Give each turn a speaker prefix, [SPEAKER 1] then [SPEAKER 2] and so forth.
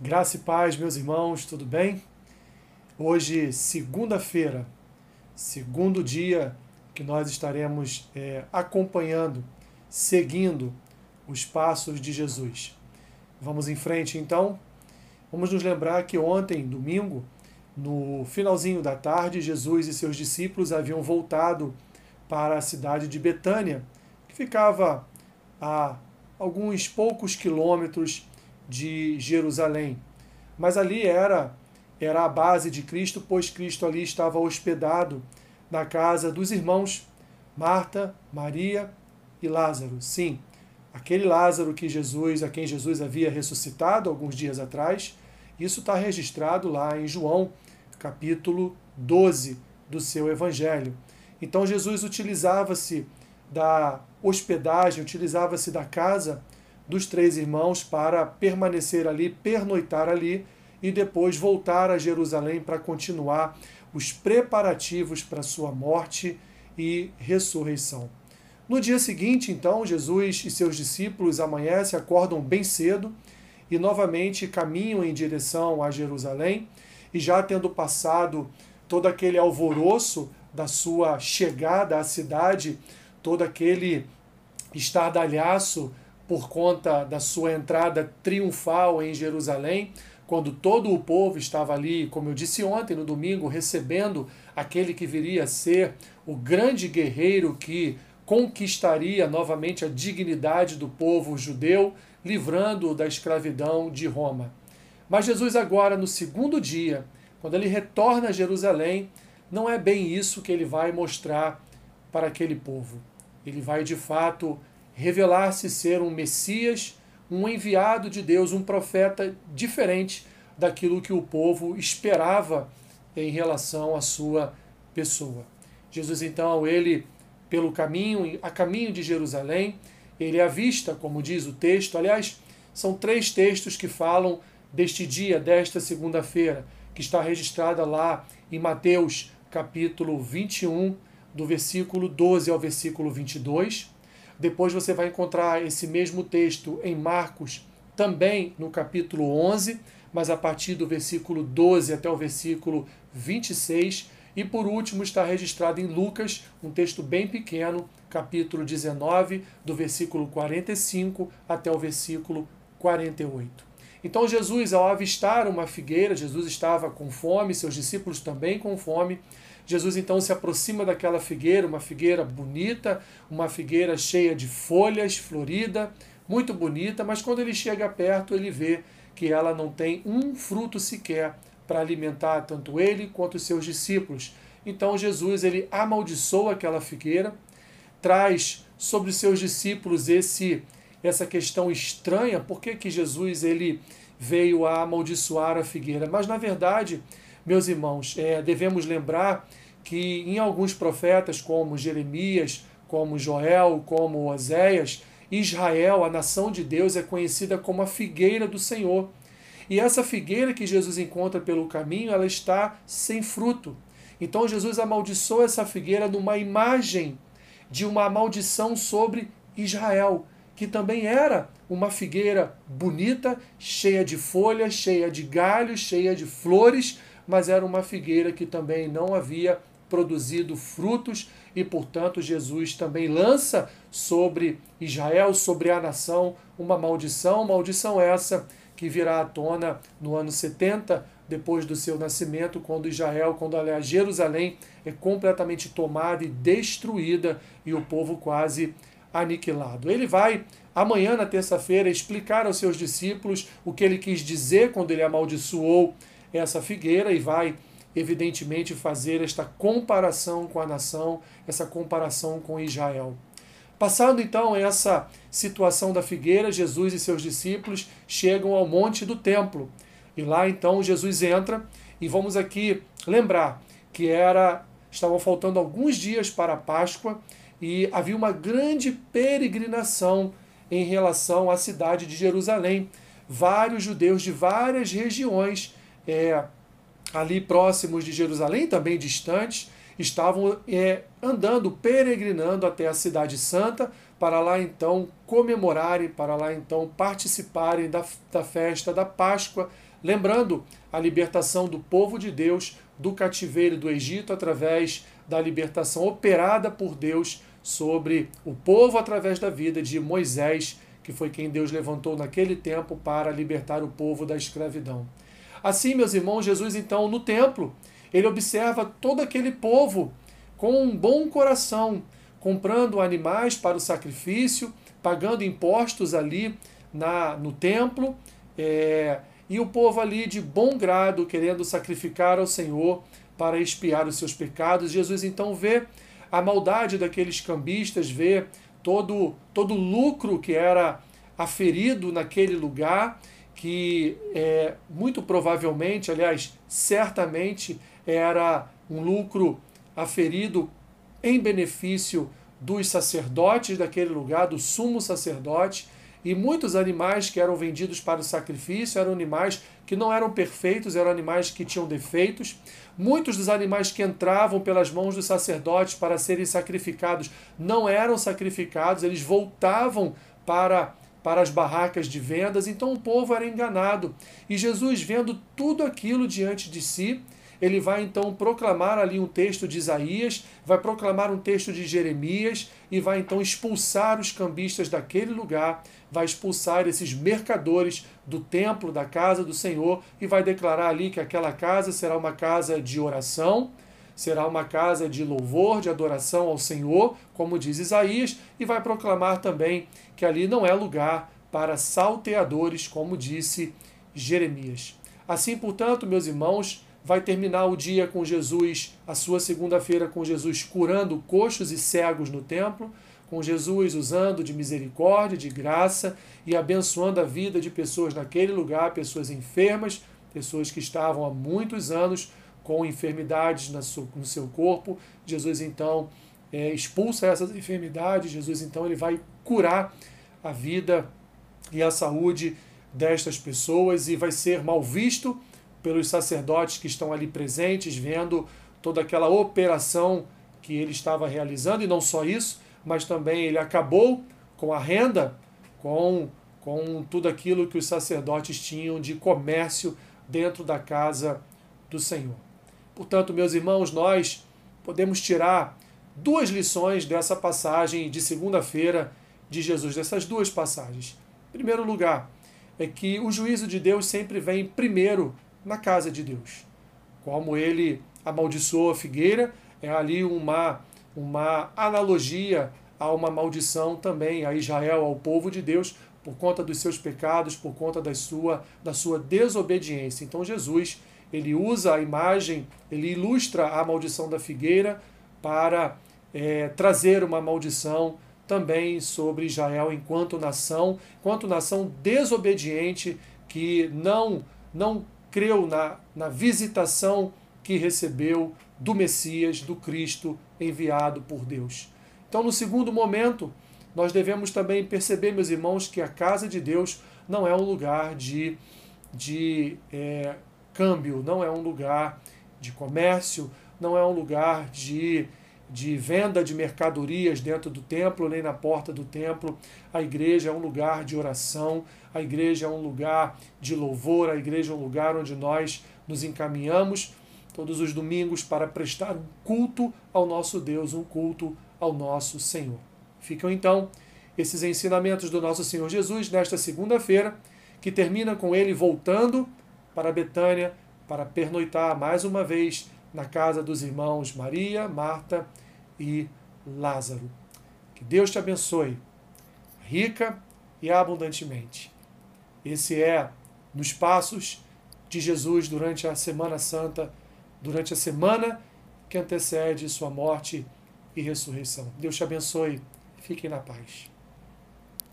[SPEAKER 1] Graça e paz, meus irmãos, tudo bem? Hoje, segunda-feira, segundo dia que nós estaremos é, acompanhando, seguindo os passos de Jesus. Vamos em frente então. Vamos nos lembrar que ontem, domingo, no finalzinho da tarde, Jesus e seus discípulos haviam voltado para a cidade de Betânia, que ficava a alguns poucos quilômetros de Jerusalém. Mas ali era era a base de Cristo, pois Cristo ali estava hospedado na casa dos irmãos Marta, Maria e Lázaro. Sim, aquele Lázaro que Jesus, a quem Jesus havia ressuscitado alguns dias atrás, isso está registrado lá em João, capítulo 12 do seu evangelho. Então Jesus utilizava-se da hospedagem, utilizava-se da casa dos três irmãos para permanecer ali, pernoitar ali e depois voltar a Jerusalém para continuar os preparativos para sua morte e ressurreição. No dia seguinte, então, Jesus e seus discípulos amanhecem, acordam bem cedo e novamente caminham em direção a Jerusalém, e já tendo passado todo aquele alvoroço da sua chegada à cidade, todo aquele estardalhaço por conta da sua entrada triunfal em Jerusalém, quando todo o povo estava ali, como eu disse ontem, no domingo, recebendo aquele que viria a ser o grande guerreiro que conquistaria novamente a dignidade do povo judeu, livrando-o da escravidão de Roma. Mas Jesus, agora, no segundo dia, quando ele retorna a Jerusalém, não é bem isso que ele vai mostrar para aquele povo. Ele vai, de fato, revelar-se ser um Messias, um enviado de Deus, um profeta diferente daquilo que o povo esperava em relação à sua pessoa. Jesus, então, ele, pelo caminho, a caminho de Jerusalém, ele avista, como diz o texto, aliás, são três textos que falam deste dia, desta segunda-feira, que está registrada lá em Mateus capítulo 21, do versículo 12 ao versículo 22. Depois você vai encontrar esse mesmo texto em Marcos, também no capítulo 11, mas a partir do versículo 12 até o versículo 26. E por último está registrado em Lucas, um texto bem pequeno, capítulo 19, do versículo 45 até o versículo 48. Então Jesus, ao avistar uma figueira, Jesus estava com fome, seus discípulos também com fome. Jesus então se aproxima daquela figueira, uma figueira bonita, uma figueira cheia de folhas, florida, muito bonita, mas quando ele chega perto, ele vê que ela não tem um fruto sequer para alimentar tanto ele quanto os seus discípulos. Então Jesus ele amaldiçoa aquela figueira, traz sobre os seus discípulos esse essa questão estranha, por que, que Jesus ele veio a amaldiçoar a figueira? Mas na verdade, meus irmãos, é, devemos lembrar que em alguns profetas, como Jeremias, como Joel, como Oséias, Israel, a nação de Deus, é conhecida como a figueira do Senhor. E essa figueira que Jesus encontra pelo caminho, ela está sem fruto. Então Jesus amaldiçoa essa figueira numa imagem de uma maldição sobre Israel, que também era uma figueira bonita, cheia de folhas, cheia de galhos, cheia de flores, mas era uma figueira que também não havia produzido frutos e, portanto, Jesus também lança sobre Israel, sobre a nação, uma maldição, maldição essa que virá à tona no ano 70 depois do seu nascimento, quando Israel, quando aliás Jerusalém é completamente tomada e destruída e o povo quase aniquilado. Ele vai amanhã na terça-feira explicar aos seus discípulos o que ele quis dizer quando ele amaldiçoou essa figueira e vai evidentemente, fazer esta comparação com a nação, essa comparação com Israel. Passando então essa situação da figueira, Jesus e seus discípulos chegam ao monte do templo. E lá então Jesus entra e vamos aqui lembrar que era estavam faltando alguns dias para a Páscoa e havia uma grande peregrinação em relação à cidade de Jerusalém. Vários judeus de várias regiões é, ali próximos de Jerusalém, também distantes, estavam é, andando, peregrinando até a Cidade Santa, para lá então comemorarem, para lá então participarem da, da festa da Páscoa, lembrando a libertação do povo de Deus do cativeiro do Egito através da libertação operada por Deus sobre o povo através da vida de Moisés, que foi quem Deus levantou naquele tempo para libertar o povo da escravidão. Assim, meus irmãos, Jesus então no templo, ele observa todo aquele povo com um bom coração, comprando animais para o sacrifício, pagando impostos ali na, no templo, é, e o povo ali de bom grado querendo sacrificar ao Senhor para expiar os seus pecados. Jesus então vê a maldade daqueles cambistas, vê todo todo o lucro que era aferido naquele lugar, que é, muito provavelmente, aliás, certamente era um lucro aferido em benefício dos sacerdotes daquele lugar, do sumo sacerdote, e muitos animais que eram vendidos para o sacrifício eram animais que não eram perfeitos, eram animais que tinham defeitos. Muitos dos animais que entravam pelas mãos dos sacerdotes para serem sacrificados não eram sacrificados, eles voltavam para para as barracas de vendas, então o povo era enganado. E Jesus, vendo tudo aquilo diante de si, ele vai então proclamar ali um texto de Isaías, vai proclamar um texto de Jeremias e vai então expulsar os cambistas daquele lugar, vai expulsar esses mercadores do templo, da casa do Senhor e vai declarar ali que aquela casa será uma casa de oração, será uma casa de louvor, de adoração ao Senhor, como diz Isaías, e vai proclamar também que ali não é lugar para salteadores, como disse Jeremias. Assim, portanto, meus irmãos, vai terminar o dia com Jesus, a sua segunda-feira com Jesus curando coxos e cegos no templo, com Jesus usando de misericórdia, de graça e abençoando a vida de pessoas naquele lugar, pessoas enfermas, pessoas que estavam há muitos anos com enfermidades no seu corpo. Jesus então é, expulsa essas enfermidades, Jesus então ele vai curar a vida e a saúde destas pessoas e vai ser mal visto pelos sacerdotes que estão ali presentes, vendo toda aquela operação que ele estava realizando, e não só isso, mas também ele acabou com a renda, com, com tudo aquilo que os sacerdotes tinham de comércio dentro da casa do Senhor. Portanto, meus irmãos, nós podemos tirar duas lições dessa passagem de segunda-feira de Jesus, dessas duas passagens. Em primeiro lugar, é que o juízo de Deus sempre vem primeiro na casa de Deus. Como ele amaldiçoou a figueira, é ali uma, uma analogia a uma maldição também a Israel, ao povo de Deus, por conta dos seus pecados, por conta da sua, da sua desobediência. Então Jesus, ele usa a imagem, ele ilustra a maldição da figueira para é, trazer uma maldição também sobre Israel enquanto nação, enquanto nação desobediente que não não creu na, na visitação que recebeu do Messias, do Cristo enviado por Deus. Então, no segundo momento, nós devemos também perceber, meus irmãos, que a casa de Deus não é um lugar de, de é, câmbio, não é um lugar de comércio, não é um lugar de, de venda de mercadorias dentro do templo, nem na porta do templo. A igreja é um lugar de oração, a igreja é um lugar de louvor, a igreja é um lugar onde nós nos encaminhamos todos os domingos para prestar um culto ao nosso Deus, um culto ao nosso Senhor. Ficam então esses ensinamentos do nosso Senhor Jesus nesta segunda-feira, que termina com ele voltando para Betânia para pernoitar mais uma vez na casa dos irmãos Maria, Marta e Lázaro. Que Deus te abençoe, rica e abundantemente. Esse é nos passos de Jesus durante a Semana Santa, durante a semana que antecede sua morte e ressurreição. Deus te abençoe. Fiquem na paz.